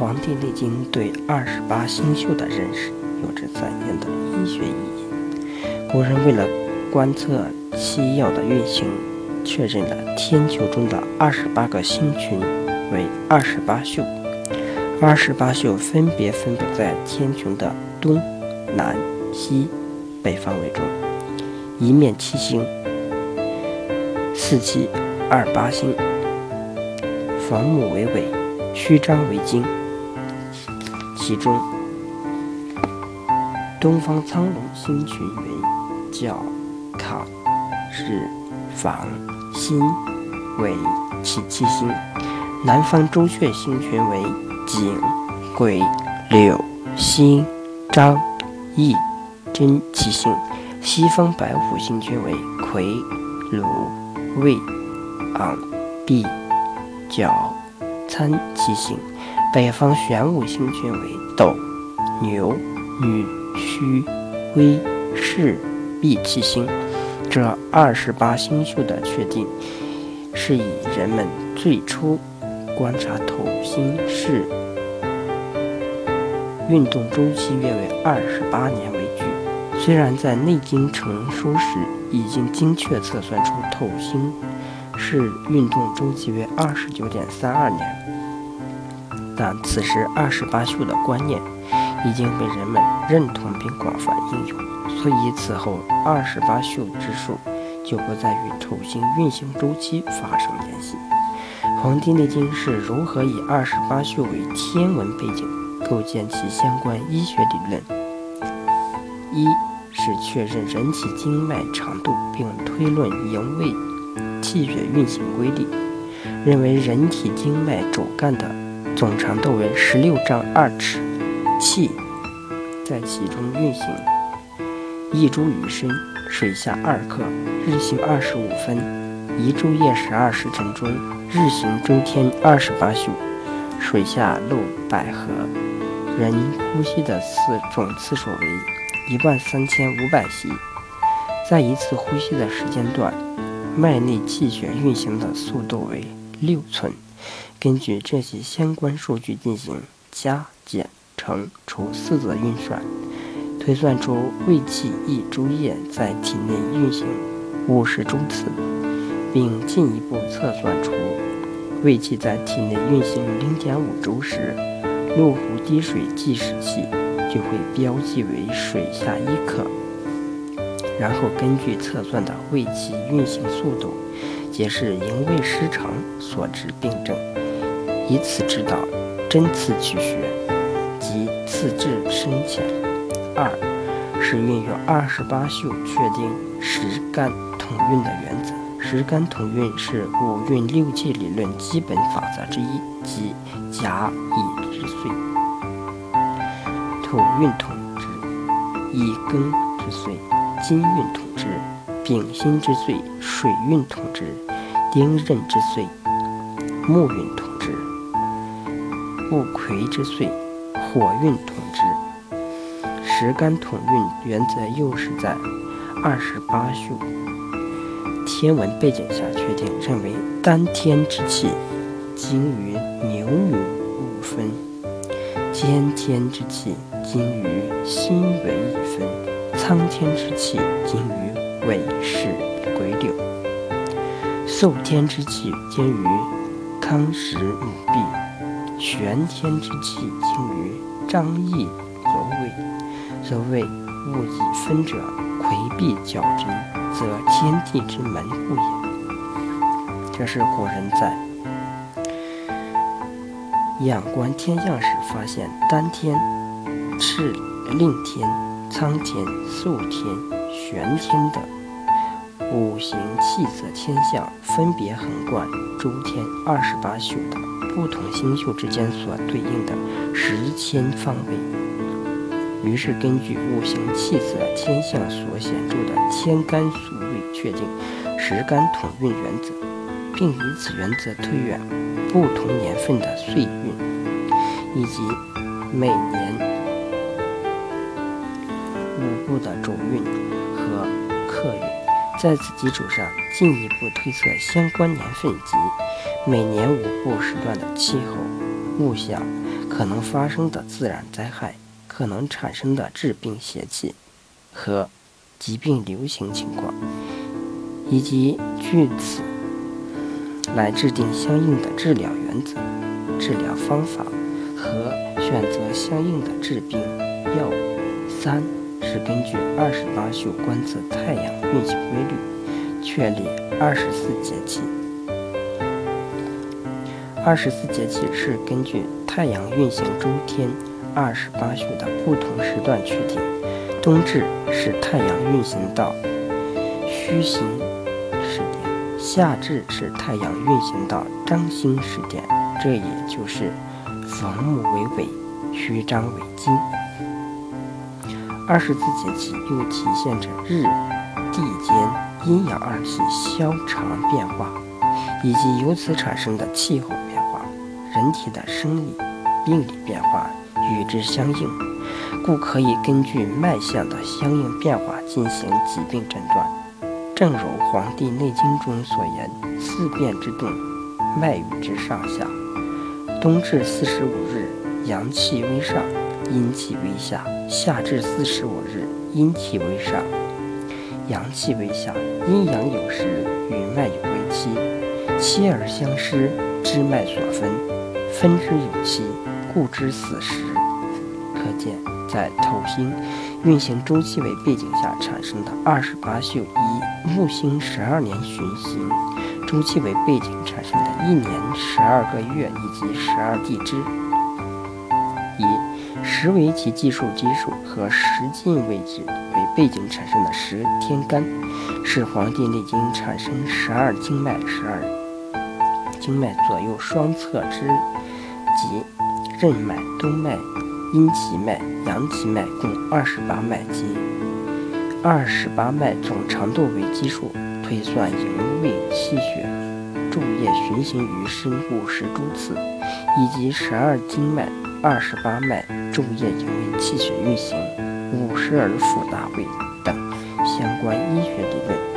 黄帝内经》对二十八星宿的认识有着怎样的医学意义？古人为了观测七曜的运行，确认了天球中的二十八个星群为二十八宿。二十八宿分别分布在天穹的东南西北方位中，一面七星，四七二八星，房木为尾，虚张为经。其中，东方苍龙星群为角、坎、日、房、心为起七星；南方朱雀星群为井、癸、柳、辛、张、羿、真七星；西方白虎星群为癸、鲁、未、昂、毕、角、参七星。北方玄武星群为斗、牛、女、戌、龟、巳、弼七星。这二十八星宿的确定，是以人们最初观察土星是运动周期约为二十八年为据。虽然在《内经》成书时已经精确测算出土星是运动周期为二十九点三二年。但此时二十八宿的观念已经被人们认同并广泛应用，所以此后二十八宿之数就不再与土星运行周期发生联系。《黄帝内经》是如何以二十八宿为天文背景构建其相关医学理论？一是确认人体经脉长度，并推论营卫气血运行规律，认为人体经脉主干的。总长度为十六丈二尺，气在其中运行。一株雨深，水下二刻，日行二十五分；一昼夜十二时辰中，日行周天二十八宿，水下露百合。人呼吸的次总次数为一万三千五百息，在一次呼吸的时间段，脉内气血运行的速度为六寸。根据这些相关数据进行加减乘除四则运算，推算出胃气一株液在体内运行五十周次，并进一步测算出胃气在体内运行零点五周时，六壶滴水计时器就会标记为水下一克。然后根据测算的胃气运行速度，也是营卫失常所致病症。以此知道针刺取穴及刺至深浅。二是运用二十八宿确定十干统运的原则。十干统运是五运六气理论基本法则之一，即甲乙之岁，土运统之；乙庚之岁，金运统之；丙辛之岁，水运统之；丁壬之岁，木运统。戊癸之岁，火运统之。十干统运原则又是在二十八宿天文背景下确定，认为当天之气精于牛女五分，兼天之气精于辛为一分，苍天之气精于尾氏癸酉，肃天之气精于康时母弼。玄天之气精于张翼游尾，所谓物以分者，魁壁较之，则天地之门户也。这是古人在仰观天象时发现，当天是令天、苍天、肃天、玄天的五行气色天象，分别横贯周天二十八宿的。不同星宿之间所对应的时间方位，于是根据五行气色天象所显著的天干宿位，确定时干统运原则，并以此原则推远不同年份的岁运，以及每年五步的周运，在此基础上进一步推测相关年份及。每年五步时段的气候、物象、可能发生的自然灾害、可能产生的致病邪气和疾病流行情况，以及据此来制定相应的治疗原则、治疗方法和选择相应的治病药物。三是根据二十八宿观测太阳运行规律，确立二十四节气。二十四节气是根据太阳运行周天二十八宿的不同时段确定。冬至是太阳运行到虚星时点，夏至是太阳运行到张星时点，这也就是逢木为尾，虚张为金。二十四节气又体现着日、地间阴阳二气消长变化，以及由此产生的气候变化。人体的生理、病理变化与之相应，故可以根据脉象的相应变化进行疾病诊断。正如《黄帝内经》中所言：“四变之动，脉与之上下。冬至四十五日，阳气为上，阴气为下；夏至四十五日，阴气为上，阳气为下。阴阳有时，与脉有为期，期而相失，知脉所分。”分之有期，故知死时。可见，在土星运行周期为背景下产生的二十八宿，以木星十二年巡行周期为背景产生的一年十二个月以及十二地支，以十为其计数基数和十进位置为背景产生的十天干，是《黄帝内经》产生十二经脉、十二经脉左右双侧之。即任脉、督脉、阴奇脉、阳奇脉共二十八脉，及二十八脉总长度为基数，推算营卫气血昼夜循行于身部十诸次，以及十二经脉、二十八脉昼夜营卫气血运行五十而复大胃等相关医学理论。